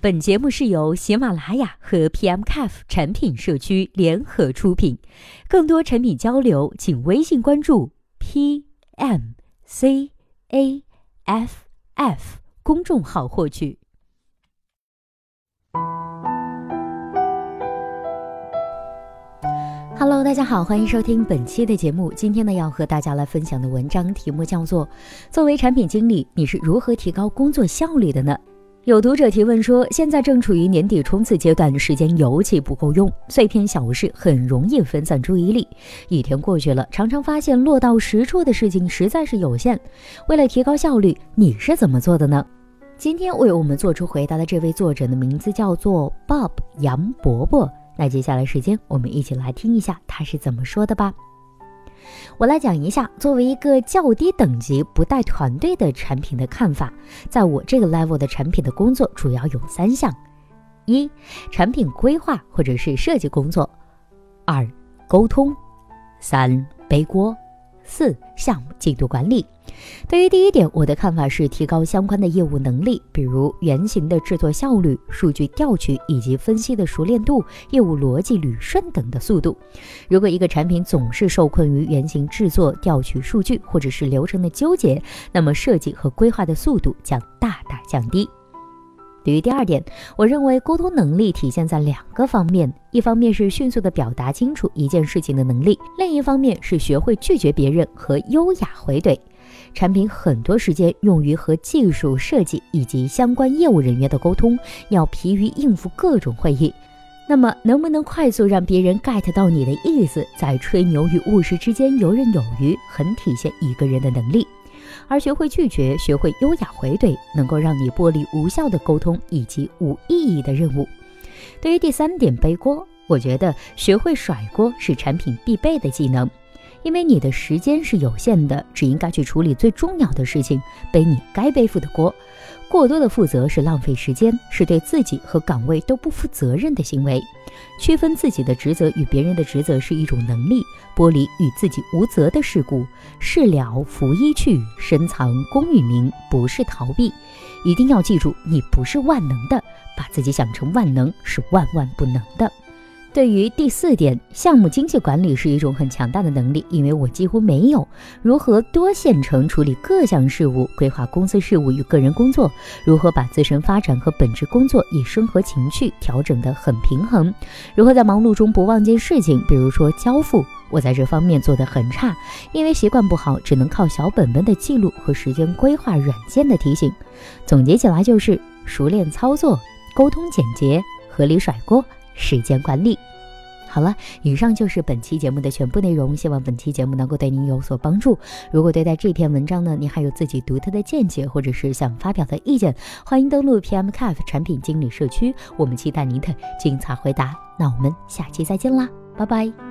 本节目是由喜马拉雅和 PMCAF 产品社区联合出品，更多产品交流，请微信关注 PMCAF F 公众号获取。Hello，大家好，欢迎收听本期的节目。今天呢，要和大家来分享的文章题目叫做《作为产品经理，你是如何提高工作效率的呢？》有读者提问说，现在正处于年底冲刺阶段，时间尤其不够用，碎片小事很容易分散注意力。一天过去了，常常发现落到实处的事情实在是有限。为了提高效率，你是怎么做的呢？今天为我们做出回答的这位作者的名字叫做 Bob 杨伯伯。那接下来时间，我们一起来听一下他是怎么说的吧。我来讲一下，作为一个较低等级不带团队的产品的看法。在我这个 level 的产品的工作主要有三项：一、产品规划或者是设计工作；二、沟通；三、背锅。四项目进度管理。对于第一点，我的看法是提高相关的业务能力，比如原型的制作效率、数据调取以及分析的熟练度、业务逻辑捋顺等的速度。如果一个产品总是受困于原型制作、调取数据或者是流程的纠结，那么设计和规划的速度将大大降低。对于第二点，我认为沟通能力体现在两个方面：一方面是迅速的表达清楚一件事情的能力，另一方面是学会拒绝别人和优雅回怼。产品很多时间用于和技术设计以及相关业务人员的沟通，要疲于应付各种会议。那么，能不能快速让别人 get 到你的意思，在吹牛与务实之间游刃有余，很体现一个人的能力。而学会拒绝，学会优雅回怼，能够让你剥离无效的沟通以及无意义的任务。对于第三点背锅，我觉得学会甩锅是产品必备的技能，因为你的时间是有限的，只应该去处理最重要的事情，背你该背负的锅。过多的负责是浪费时间，是对自己和岗位都不负责任的行为。区分自己的职责与别人的职责是一种能力，剥离与自己无责的事故，事了拂衣去，深藏功与名，不是逃避。一定要记住，你不是万能的，把自己想成万能是万万不能的。对于第四点，项目经济管理是一种很强大的能力，因为我几乎没有如何多线程处理各项事务，规划公司事务与个人工作，如何把自身发展和本职工作以生活情趣调整得很平衡，如何在忙碌中不忘记事情，比如说交付，我在这方面做得很差，因为习惯不好，只能靠小本本的记录和时间规划软件的提醒。总结起来就是熟练操作、沟通简洁、合理甩锅、时间管理。好了，以上就是本期节目的全部内容。希望本期节目能够对您有所帮助。如果对待这篇文章呢，您还有自己独特的见解，或者是想发表的意见，欢迎登录 PMCAF 产品经理社区，我们期待您的精彩回答。那我们下期再见啦，拜拜。